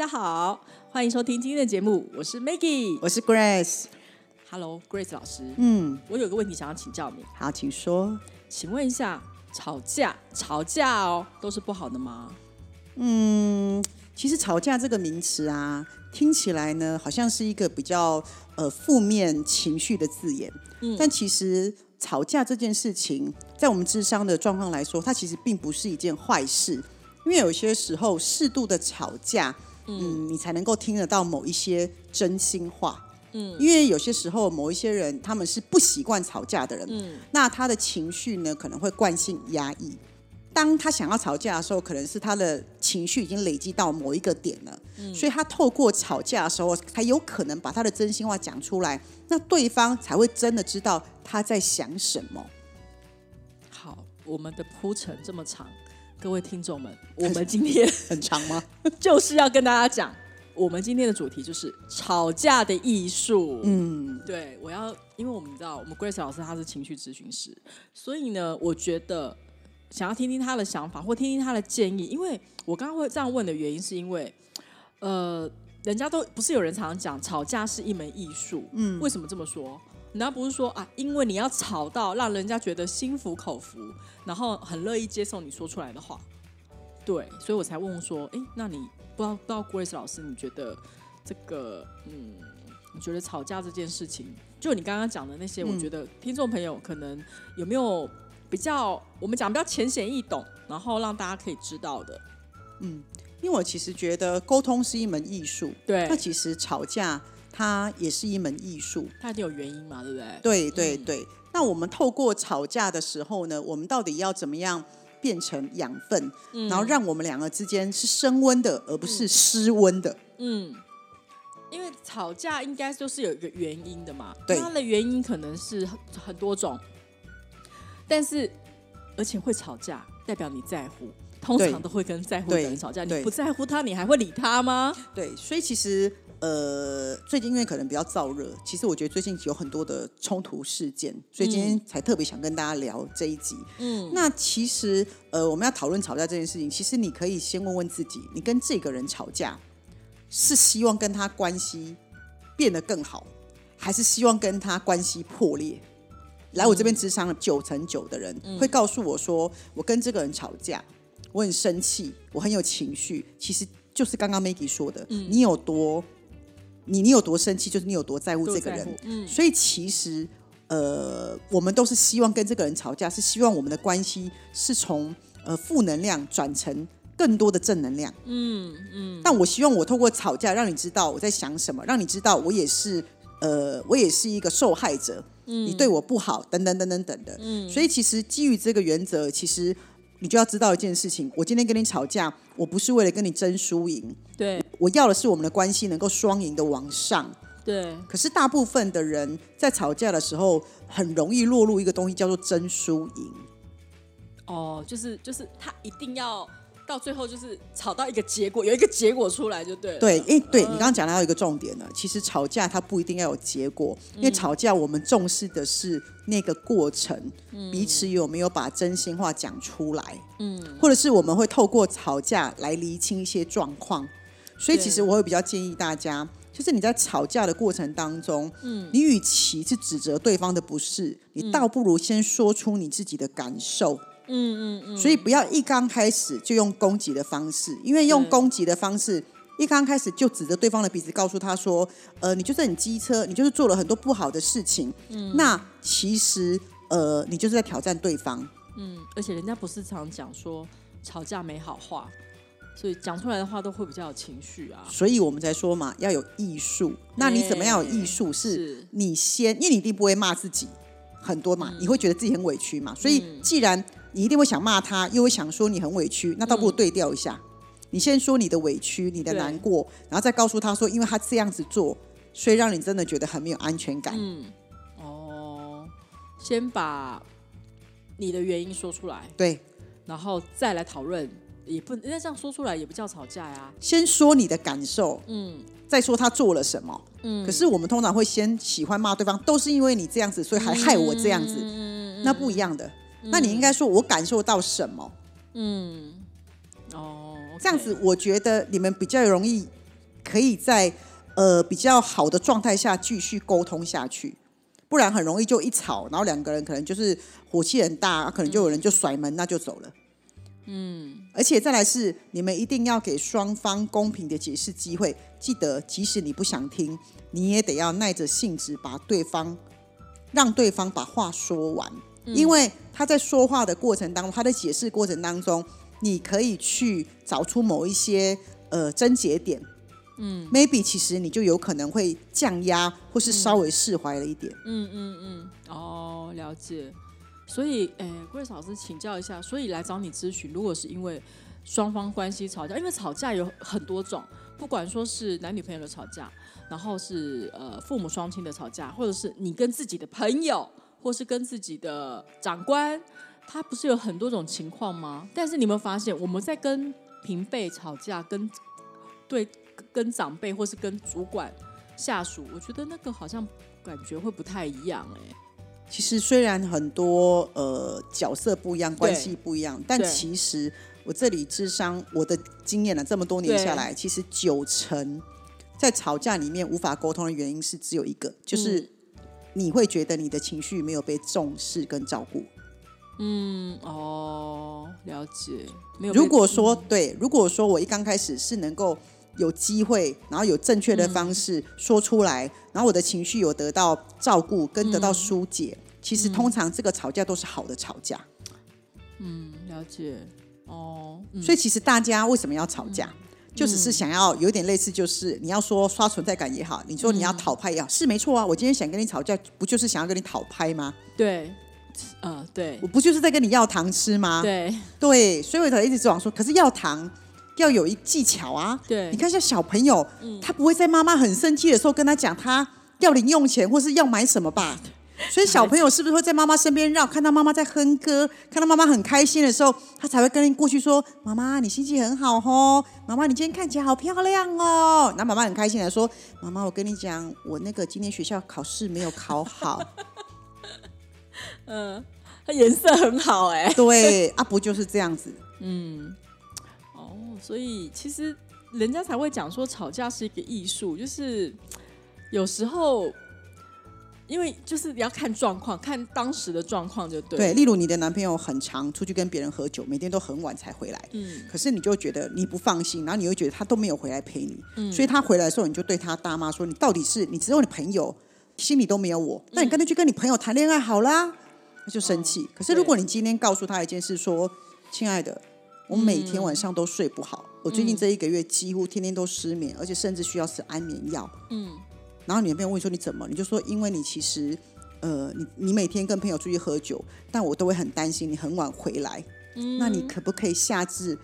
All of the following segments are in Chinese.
家好，欢迎收听今天的节目，我是 Maggie。我是 Grace，Hello，Grace 老师，嗯，我有个问题想要请教你，好，请说。请问一下，吵架吵架哦，都是不好的吗？嗯，其实吵架这个名词啊，听起来呢，好像是一个比较呃负面情绪的字眼。嗯但其实吵架这件事情，在我们智商的状况来说，它其实并不是一件坏事，因为有些时候适度的吵架，嗯，你才能够听得到某一些真心话。嗯，因为有些时候某一些人他们是不习惯吵架的人，嗯那他的情绪呢可能会惯性压抑。当他想要吵架的时候，可能是他的情绪已经累积到某一个点了，所以他透过吵架的时候，才有可能把他的真心话讲出来，那对方才会真的知道他在想什么。好，我们的铺陈这么长，各位听众们，我们今天 很长吗？就是要跟大家讲，我们今天的主题就是吵架的艺术。嗯，对，我要，因为我们知道，我们 Grace 老师他是情绪咨询师，所以呢，我觉得想要听听他的想法或听听他的建议。因为我刚刚会这样问的原因，是因为，呃，人家都不是有人常常讲吵架是一门艺术，嗯，为什么这么说？人家不是说啊，因为你要吵到让人家觉得心服口服，然后很乐意接受你说出来的话，对，所以我才问问说，哎，那你不知道不知道 Grace 老师，你觉得这个，嗯，你觉得吵架这件事情，就你刚刚讲的那些，我觉得听众朋友可能有没有比较，我们讲比较浅显易懂，然后让大家可以知道的，嗯因为我其实觉得沟通是一门艺术，对。那其实吵架它也是一门艺术。它一定有原因嘛，对不对？对对对。那我们透过吵架的时候呢，我们到底要怎么样变成养分，然后让我们两个之间是升温的，而不是失温的？嗯，因为吵架应该就是有一个原因的嘛，对它的原因可能是很很多种，但是而且会吵架，代表你在乎。通常都会跟在乎的人吵架，你不在乎他，你还会理他吗？对，所以其实呃，最近因为可能比较燥热，其实我觉得最近有很多的冲突事件，所以今天才特别想跟大家聊这一集。嗯，那其实呃，我们要讨论吵架这件事情，其实你可以先问问自己，你跟这个人吵架，是希望跟他关系变得更好，还是希望跟他关系破裂？来我这边智商了九成九的人、会告诉我说，我跟这个人吵架，我很生气，我很有情绪，其实就是刚刚 Maggie 说的，你有多你你有多生气，就是你有多在乎这个人所以其实呃，我们都是希望跟这个人吵架，是希望我们的关系是从呃负能量转成更多的正能量。嗯嗯，但我希望我透过吵架，让你知道我在想什么，让你知道我也是呃，我也是一个受害者。你对我不好，等等等等等的。所以其实基于这个原则，其实你就要知道一件事情：我今天跟你吵架，我不是为了跟你争输赢，对我要的是我们的关系能够双赢的往上。对，可是大部分的人在吵架的时候，很容易落入一个东西叫做争输赢。哦，就是就是他一定要到最后就是吵到一个结果，有一个结果出来就对了。对，诶，对你刚刚讲到一个重点呢，其实吵架它不一定要有结果，因为吵架我们重视的是那个过程，彼此有没有把真心话讲出来，嗯，或者是我们会透过吵架来厘清一些状况。所以其实我会比较建议大家，就是你在吵架的过程当中，嗯，你与其是指责对方的不是，你倒不如先说出你自己的感受。嗯嗯嗯，所以不要一刚开始就用攻击的方式，因为用攻击的方式，一刚开始就指着对方的鼻子，告诉他说：“呃，你就是很机车，你就是做了很多不好的事情。嗯那其实呃，你就是在挑战对方。嗯，而且人家不是常讲说吵架没好话，所以讲出来的话都会比较有情绪啊。所以我们才说嘛，要有艺术。那你怎么样有艺术？是是你先，因为你一定不会骂自己很多嗯嘛，你会觉得自己很委屈嘛。所以既然你一定会想骂他，又会想说你很委屈，那倒不如对调一下。你先说你的委屈、你的难过，然后再告诉他说，因为他这样子做，所以让你真的觉得很没有安全感。嗯，哦，先把你的原因说出来，对，然后再来讨论，也不那这样说出来也不叫吵架呀。先说你的感受，嗯再说他做了什么。嗯，可是我们通常会先喜欢骂对方，都是因为你这样子，所以还害我这样子，嗯那不一样的。那你应该说，我感受到什么？嗯，哦，这样子，我觉得你们比较容易可以在呃比较好的状态下继续沟通下去，不然很容易就一吵，然后两个人可能就是火气很大，可能就有人就甩门，那就走了。嗯，而且再来是你们一定要给双方公平的解释机会，记得即使你不想听，你也得要耐着性子把对方让对方把话说完，因为他在说话的过程当中，他在解释过程当中，你可以去找出某一些呃症结点，嗯，maybe 其实你就有可能会降压，或是稍微释怀了一点。嗯嗯嗯，哦，了解。所以，诶，Grace 老师请教一下，所以来找你咨询，如果是因为双方关系吵架，因为吵架有很多种，不管说是男女朋友的吵架，然后是呃父母双亲的吵架，或者是你跟自己的朋友，或是跟自己的长官，他不是有很多种情况吗？但是你有没有发现，我们在跟平辈吵架，跟对跟长辈或是跟主管、下属，我觉得那个好像感觉会不太一样哎、其实虽然很多呃角色不一样，关系不一样，但其实我这里智商我的经验呢这么多年下来，其实九成在吵架里面无法沟通的原因是只有一个，就是你会觉得你的情绪没有被重视跟照顾。嗯，哦，了解。没有。如果说对，如果说我一刚开始是能够有机会，然后有正确的方式说出来，然后我的情绪有得到照顾跟得到疏解，其实通常这个吵架都是好的吵架。嗯，了解。哦，嗯所以其实大家为什么要吵架？就只是想要有点类似，就是你要说刷存在感也好，你说你要讨拍也好，是没错啊。我今天想跟你吵架，不就是想要跟你讨拍吗？对，呃，对我，不就是在跟你要糖吃吗？对，对，所以我才一直往说，可是要糖要有一技巧啊。对你看像小朋友，他不会在妈妈很生气的时候跟他讲他要零用钱或是要买什么吧？所以小朋友是不是会在妈妈身边绕，看到妈妈在哼歌，看到妈妈很开心的时候，他才会跟过去说：“妈妈，你心情很好哦，妈妈你今天看起来好漂亮哦。”那妈妈很开心的说：“妈妈，我跟你讲，我那个今天学校考试没有考好。嗯，他颜色很好哎、”对啊，不就是这样子？嗯，哦，所以其实人家才会讲说吵架是一个艺术，就是有时候。因为就是要看状况，看当时的状况就对。对，，例如你的男朋友很常出去跟别人喝酒，每天都很晚才回来，嗯可是你就觉得你不放心，然后你又觉得他都没有回来陪你，嗯所以他回来的时候，你就对他大妈说：“你到底是你只有你朋友，心里都没有我，那你干脆去跟你朋友谈恋爱好啦。”他就生气。可是如果你今天告诉他一件事，说：“亲爱的，我每天晚上都睡不好，我最近这一个月几乎天天都失眠，而且甚至需要吃安眠药。”嗯然后你男朋友问你说你怎么，你就说因为你其实，呃，你你每天跟朋友出去喝酒，但我都会很担心你很晚回来。嗯那你可不可以下次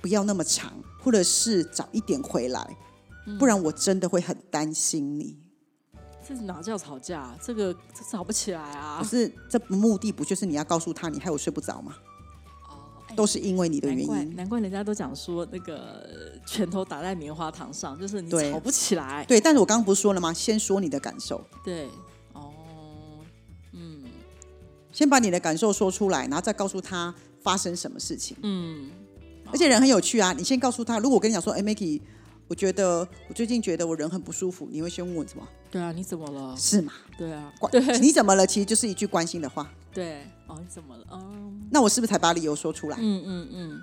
不要那么长，或者是早一点回来？嗯不然我真的会很担心你。这哪叫吵架？这个这吵不起来啊可！是这目的不就是你要告诉他你害我睡不着吗？都是因为你的原难怪因。难怪人家都讲说那个拳头打在棉花糖上，就是你吵不起来。对，但是我刚刚不是说了吗？先说你的感受，对，哦，嗯先把你的感受说出来，然后再告诉他发生什么事情。嗯，而且人很有趣啊！你先告诉他，如果我跟你讲说，哎，Maggie，我觉得我最近觉得我人很不舒服，你会先问我什么？对啊，你怎么了？是吗？对啊，关你怎么了？其实就是一句关心的话。对，哦，你怎么了？嗯那我是不是才把理由说出来？嗯嗯嗯，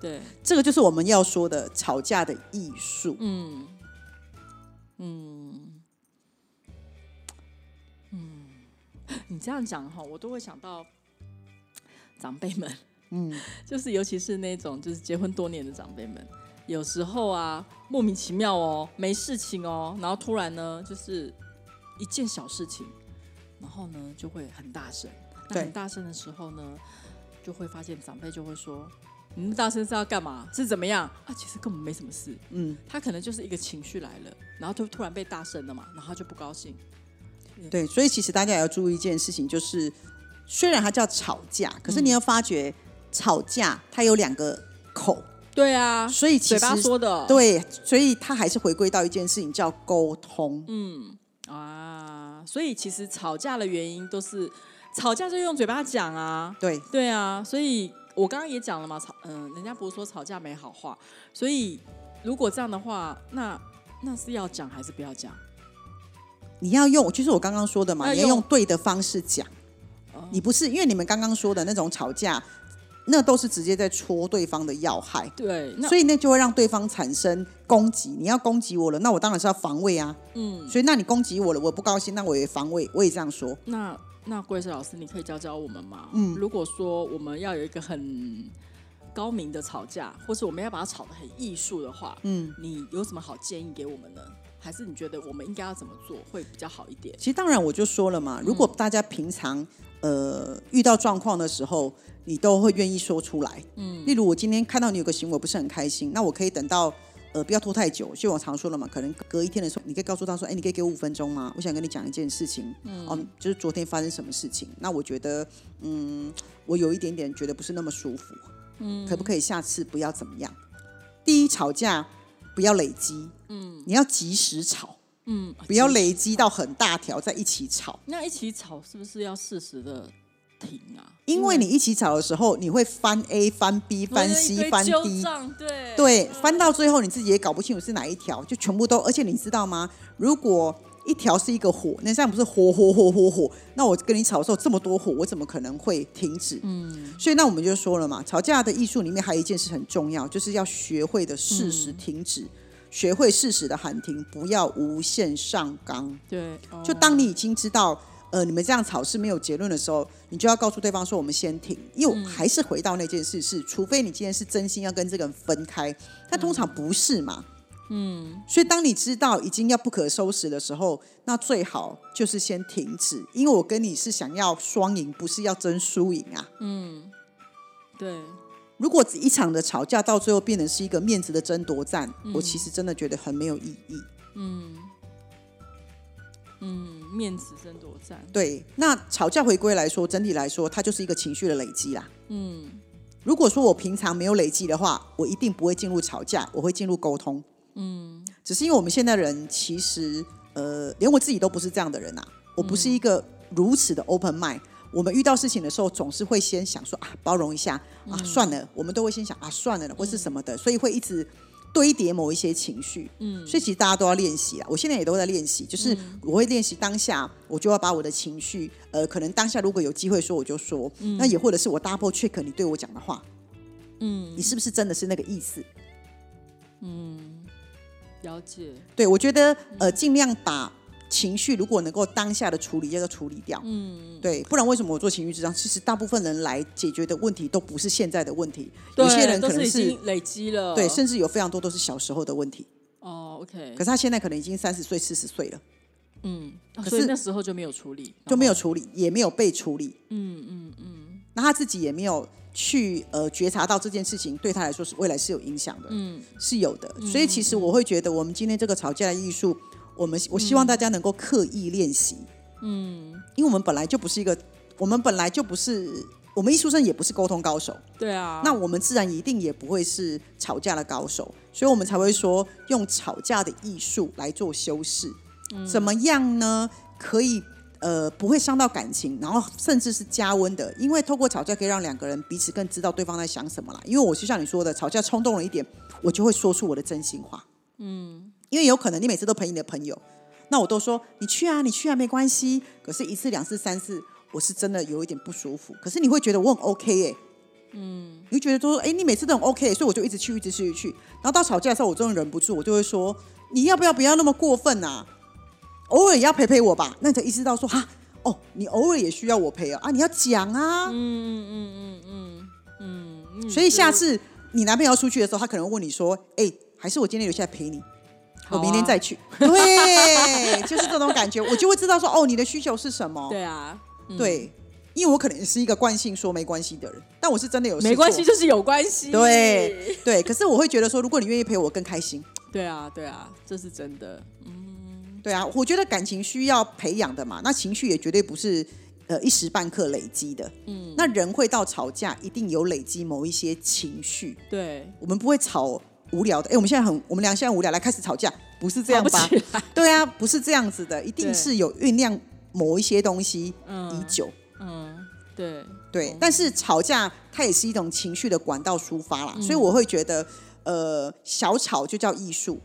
对，这个就是我们要说的吵架的艺术。嗯嗯嗯，你这样讲哈，我都会想到长辈们，嗯，就是尤其是那种就是结婚多年的长辈们，有时候啊莫名其妙哦，没事情哦，然后突然呢就是一件小事情，然后呢就会很大声，那对很大声的时候呢，就会发现长辈就会说：“你们大声是要干嘛？是怎么样啊？其实根本没什么事，嗯，他可能就是一个情绪来了，然后就突然被大声了嘛，然后他就不高兴。对，所以其实大家也要注意一件事情，就是虽然它叫吵架，可是你要发觉吵架它有两个口，对啊，所以其嘴巴实说的，对，所以他还是回归到一件事情叫沟通。嗯啊，所以其实吵架的原因都是吵架就用嘴巴讲啊，对，对啊，所以我刚刚也讲了嘛，吵，嗯、人家不是说吵架没好话，所以如果这样的话，那那是要讲还是不要讲？你要用，就是我刚刚说的嘛，要你要用用对的方式讲。哦你不是因为你们刚刚说的那种吵架，那都是直接在戳对方的要害，对，那所以那就会让对方产生攻击。你要攻击我了，那我当然是要防卫啊。嗯，所以那你攻击我了，我不高兴，那我也防卫，我也这样说。那那桂石老师，你可以教教我们吗？嗯如果说我们要有一个很高明的吵架，或是我们要把它吵得很艺术的话，嗯，你有什么好建议给我们呢？还是你觉得我们应该要怎么做会比较好一点？其实当然我就说了嘛，如果大家平常呃遇到状况的时候，你都会愿意说出来。嗯，例如我今天看到你有个行为不是很开心，那我可以等到。呃，不要拖太久。就我常说了嘛，可能隔一天的时候，你可以告诉他说：“哎，你可以给我五分钟吗？我想跟你讲一件事情。嗯，哦，就是昨天发生什么事情。那我觉得，嗯，我有一点点觉得不是那么舒服。嗯，可不可以下次不要怎么样？第一，吵架不要累积。嗯，你要及时吵。嗯，不要累积到很大条在一起吵，那一起吵是不是要适时的停啊？因为你一起吵的时候，你会翻 A、翻 B、翻 C、翻 D，对对，翻到最后你自己也搞不清楚是哪一条，就全部都。而且你知道吗？如果一条是一个火，那这样不是火火火火火？那我跟你吵的时候这么多火，我怎么可能会停止？嗯，所以那我们就说了嘛，吵架的艺术里面还有一件事很重要，就是要学会的适时停止，学会适时的喊停，不要无限上纲。对，哦就当你已经知道，呃，你们这样吵是没有结论的时候，你就要告诉对方说，我们先停。因为我还是回到那件事是，除非你今天是真心要跟这个人分开，但通常不是嘛。嗯，所以当你知道已经要不可收拾的时候，那最好就是先停止，因为我跟你是想要双赢，不是要争输赢啊。嗯对，如果一场的吵架到最后变成是一个面子的争夺战，我其实真的觉得很没有意义。嗯嗯，面子争夺战，对，那吵架回归来说，整体来说，它就是一个情绪的累积啦。嗯，如果说我平常没有累积的话，我一定不会进入吵架，我会进入沟通。嗯，只是因为我们现在人其实，呃，连我自己都不是这样的人啊，我不是一个如此的 open mind。我们遇到事情的时候，总是会先想说啊，包容一下啊，算了，我们都会先想啊，算了，或是什么的，所以会一直堆叠某一些情绪。嗯，所以其实大家都要练习啊。我现在也都在练习，就是我会练习当下，我就要把我的情绪，呃，可能当下如果有机会说，我就说。那也或者是我 double check 你对我讲的话，嗯，你是不是真的是那个意思？嗯了解，对我觉得呃，尽量把情绪如果能够当下的处理，要处理掉。嗯，对，不然为什么我做情绪智商？其实大部分人来解决的问题都不是现在的问题，有些人都可能是是已经累积了，对，甚至有非常多都是小时候的问题。哦，OK，可是他现在可能已经三十岁、四十岁了，嗯，可是那时候就没有处理，就没有处理，也没有被处理。嗯嗯嗯。那他自己也没有去呃觉察到这件事情对他来说是未来是有影响的，嗯，是有的。所以其实我会觉得，我们今天这个吵架的艺术，我们我希望大家能够刻意练习，嗯，因为我们本来就不是一个，我们本来就不是，我们艺术生也不是沟通高手，对啊，那我们自然一定也不会是吵架的高手，所以我们才会说用吵架的艺术来做修饰。怎么样呢？可以呃不会伤到感情，然后甚至是加温的，因为透过吵架可以让两个人彼此更知道对方在想什么啦。因为我就像你说的，吵架冲动了一点，我就会说出我的真心话。嗯，因为有可能你每次都陪你的朋友，那我都说你去啊，你去啊，没关系。可是，一次、两次、三次，我是真的有一点不舒服。可是你会觉得我很 OK 耶、你会觉得都说，哎、你每次都很 OK，所以我就一直去，一直去，一直去。然后到吵架的时候，我终于忍不住，我就会说，你要不要不要那么过分啊？偶尔也要陪陪我吧。那你才意识到说，哈，哦，你偶尔也需要我陪哦，啊，你要讲啊。嗯嗯嗯嗯嗯嗯，所以下次你男朋友出去的时候，他可能问你说，哎、还是我今天留下来陪你，我明天再去。对，就是这种感觉，我就会知道说，哦，你的需求是什么。对啊，嗯对，因为我可能是一个惯性说没关系的人，但我是真的有没关系，就是有关系。对对，可是我会觉得说，如果你愿意陪我更开心，对啊，对啊，这是真的。嗯对啊，我觉得感情需要培养的嘛，那情绪也绝对不是呃一时半刻累积的。嗯，那人会到吵架，一定有累积某一些情绪，对，我们不会吵无聊的。哎，我们现在很，我们俩现在无聊来开始吵架，不是这样吧？对啊，不是这样子的，一定是有酝酿某一些东西已嗯久。嗯，对，对，但是吵架它也是一种情绪的管道抒发啦，所以我会觉得，呃，小吵就叫艺术，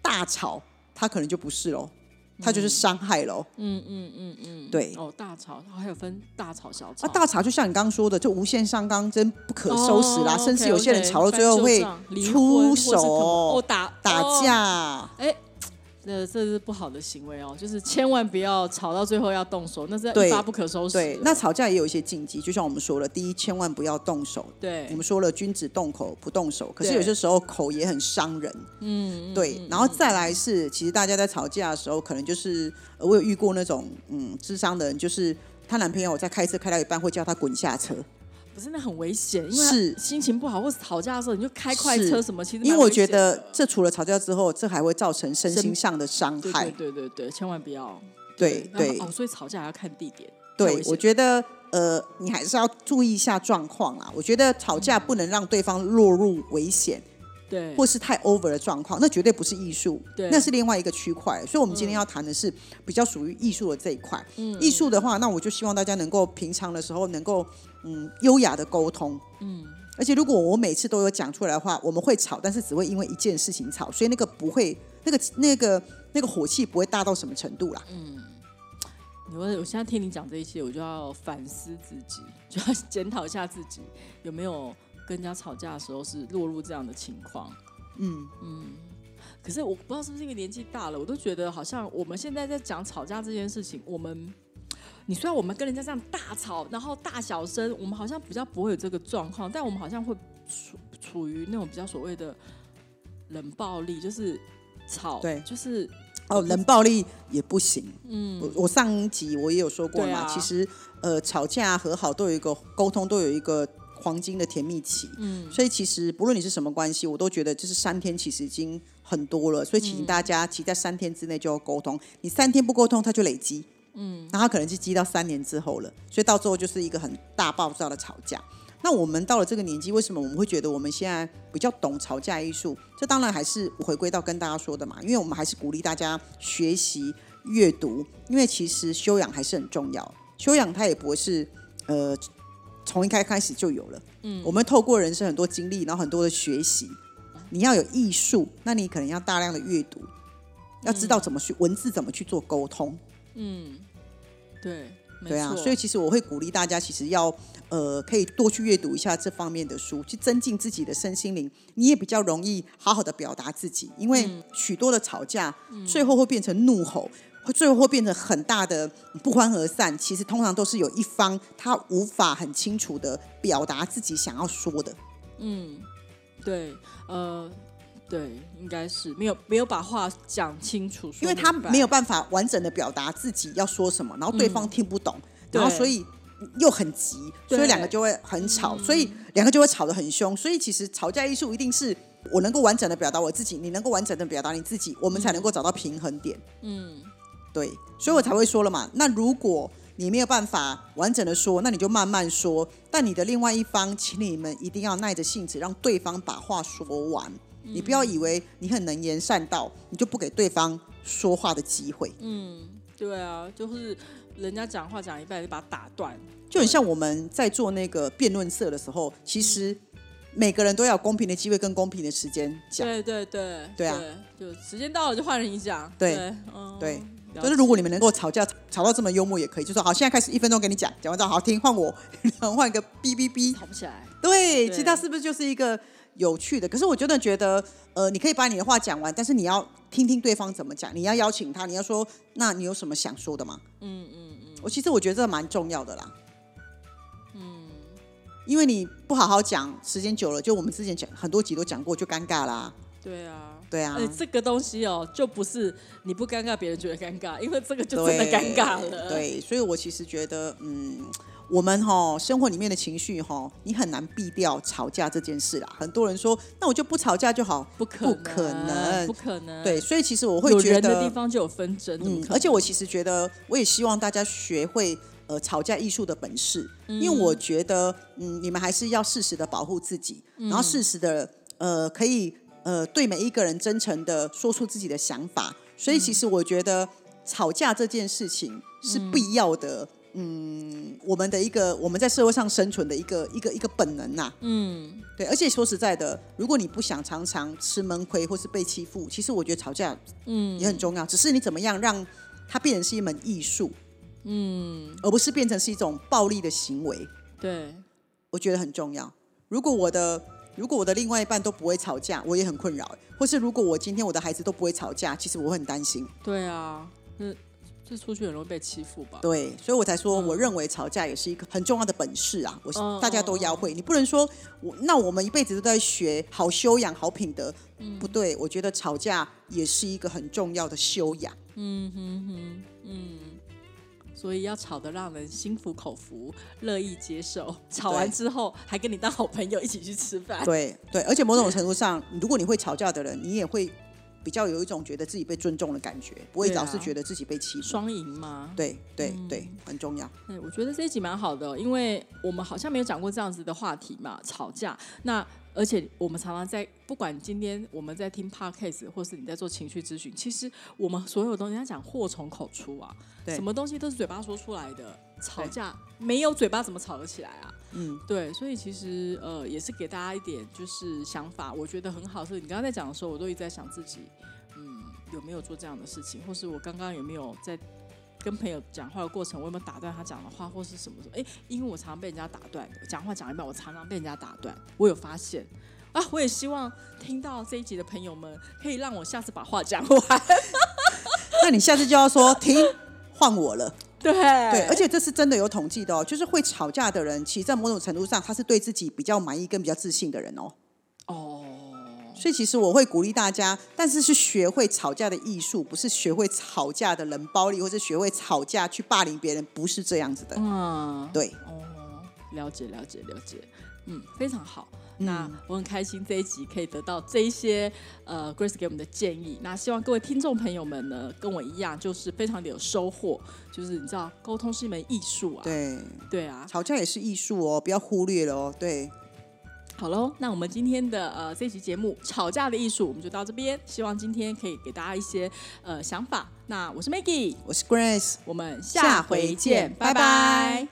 大吵它可能就不是喽，它就是伤害喽。嗯嗯嗯嗯，对哦，大吵还有分大吵小吵。啊，大吵就像你刚刚说的，就无限上纲，真不可收拾啦，哦甚至有些人吵到最后会出手哦打打哦架。哎，这这是不好的行为哦，就是千万不要吵到最后要动手，那是一发不可收拾了。对，那吵架也有一些禁忌，就像我们说了，第一，千万不要动手。对我们说了，君子动口不动手，可是有些时候口也很伤人。嗯，嗯对，然后再来是，其实大家在吵架的时候，可能就是呃我有遇过那种嗯智商的人，就是她男朋友在开车开到一半会叫她滚下车，不是那很危险，因为是心情不好或是吵架的时候，你就开快车什么，其实因为我觉得这除了吵架之后，这还会造成身心上的伤害对。对对对，千万不要。对对哦，所以吵架还要看地点。对，我觉得呃，你还是要注意一下状况啦。我觉得吵架不能让对方落入危险，对，或是太 over 的状况，那绝对不是艺术，对那是另外一个区块。所以，我们今天要谈的是比较属于艺术的这一块。嗯艺术的话，那我就希望大家能够平常的时候能够嗯优雅的沟通。嗯，而且如果我每次都有讲出来的话，我们会吵，但是只会因为一件事情吵，所以那个不会，那个那个那个火气不会大到什么程度啦。嗯我我现在听你讲这一些，我就要反思自己，就要检讨一下自己有没有跟人家吵架的时候是落入这样的情况。嗯嗯，可是我不知道是不是因为年纪大了，我都觉得好像我们现在在讲吵架这件事情，我们你虽然我们跟人家这样大吵，然后大小声，我们好像比较不会有这个状况，但我们好像会处处于那种比较所谓的冷暴力，就是吵，对就是哦，冷暴力也不行。嗯，我我上一集我也有说过嘛，啊其实呃，吵架和好都有一个沟通，都有一个黄金的甜蜜期。嗯，所以其实不论你是什么关系，我都觉得就是三天其实已经很多了。所以请大家其实在三天之内就要沟通，你三天不沟通，它就累积。嗯，那他可能就积到三年之后了，所以到最后就是一个很大爆炸的吵架。那我们到了这个年纪，为什么我们会觉得我们现在比较懂吵架艺术？这当然还是回归到跟大家说的嘛，因为我们还是鼓励大家学习阅读，因为其实修养还是很重要。修养它也不会是呃从一开开始就有了，嗯，我们透过人生很多经历，然后很多的学习，你要有艺术，那你可能要大量的阅读，要知道怎么去文字怎么去做沟通，对，对啊，所以其实我会鼓励大家，其实要呃可以多去阅读一下这方面的书，去增进自己的身心灵，你也比较容易好好的表达自己，因为许多的吵架、最后会变成怒吼。会最后会变成很大的不欢而散，其实通常都是有一方他无法很清楚的表达自己想要说的。嗯对，呃，对，应该是没有没有把话讲清楚，因为他没有办法完整的表达自己要说什么，然后对方听不懂，然后所以又很急，所以两个就会很吵，所以两个就会吵得很凶。所以其实吵架艺术一定是我能够完整的表达我自己，你能够完整的表达你自己，我们才能够找到平衡点。嗯，对，所以我才会说了嘛。那如果你没有办法完整的说，那你就慢慢说。但你的另外一方，请你们一定要耐着性子，让对方把话说完。你不要以为你很能言善道，你就不给对方说话的机会。嗯对啊，就是人家讲话讲一半就把他打断，就很像我们在做那个辩论社的时候，其实每个人都要公平的机会跟公平的时间讲。对对对对啊。就时间到了就换人一讲，对对，嗯，对就是如果你们能够吵架吵到这么幽默，也可以，就说好，现在开始一分钟给你讲，讲完之后好听，换我，然后换一个哔哔哔。吵不起来，对，对。其实它是不是就是一个有趣的？可是我真的觉得，呃，你可以把你的话讲完，但是你要听听对方怎么讲，你要邀请他，你要说，那你有什么想说的吗？嗯嗯嗯。我其实我觉得这蛮重要的啦。嗯，因为你不好好讲，时间久了，就我们之前讲很多集都讲过，就尴尬啦。对啊。对啊，哎，这个东西哦，就不是你不尴尬，别人觉得尴尬，因为这个就真的尴尬了。，对，所以我其实觉得，嗯，我们哈生活里面的情绪哈，你很难避掉吵架这件事啦。很多人说，那我就不吵架就好，不可不可能不可能。对，所以其实我会觉有人的地，方就有纷争，嗯，而且我其实觉得，我也希望大家学会呃吵架艺术的本事，因为我觉得，嗯，你们还是要适时的保护自己，然后适时的呃可以呃对每一个人真诚的说出自己的想法。所以其实我觉得吵架这件事情是必要的。嗯，我们的一个我们在社会上生存的一个一个一个本能呐、嗯，对，而且说实在的，如果你不想常常吃闷亏或是被欺负，其实我觉得吵架嗯。也很重要，只是你怎么样让它变成是一门艺术，嗯，而不是变成是一种暴力的行为，对，我觉得很重要。如果我的如果我的另外一半都不会吵架，我也很困扰，或是如果我今天我的孩子都不会吵架，其实我会很担心。对啊，这这出去很容易被欺负吧？对，所以我才说，我认为吵架也是一个很重要的本事啊，我嗯大家都要会。你不能说我那我们一辈子都在学好修养、好品德，嗯不对。我觉得吵架也是一个很重要的修养。嗯哼哼，嗯所以要吵得让人心服口服，乐意接受。吵完之后还跟你当好朋友，一起去吃饭。对对，而且某种程度上，如果你会吵架的人，你也会比较有一种觉得自己被尊重的感觉，不会老是觉得自己被欺负。双赢吗？对对嗯对，很重要。对，我觉得这一集蛮好的哦，因为我们好像没有讲过这样子的话题嘛，吵架。那而且我们常常在，不管今天我们在听 podcast，或是你在做情绪咨询，其实我们所有东西，人家讲祸从口出啊，对什么东西都是嘴巴说出来的。吵架没有嘴巴怎么吵得起来啊？嗯，对，所以其实呃也是给大家一点就是想法，我觉得很好。是你刚刚在讲的时候，我都一直在想自己，嗯，有没有做这样的事情，或是我刚刚有没有在跟朋友讲话的过程，我有没有打断他讲的话，或是什么？哎，因为我常常被人家打断，讲话讲一半，我常常被人家打断，我有发现。啊，我也希望听到这一集的朋友们，可以让我下次把话讲完。那你下次就要说停，换我了。对对，而且这是真的有统计的哦，就是会吵架的人，其实在某种程度上，他是对自己比较满意跟比较自信的人哦。哦，所以其实我会鼓励大家，但是是学会吵架的艺术，不是学会吵架的冷暴力，或是学会吵架去霸凌别人，不是这样子的。嗯，对，哦，了解了解了解，嗯，非常好。那我很开心这一集可以得到这一些呃 Grace 给我们的建议。那希望各位听众朋友们呢，跟我一样，就是非常的有收获。就是你知道，沟通是一门艺术啊。对，对啊。吵架也是艺术哦，不要忽略了哦。对，好喽，那我们今天的呃这期节目《吵架的艺术》我们就到这边。希望今天可以给大家一些呃想法。那我是 Maggie，我是 Grace。我们下回见，拜拜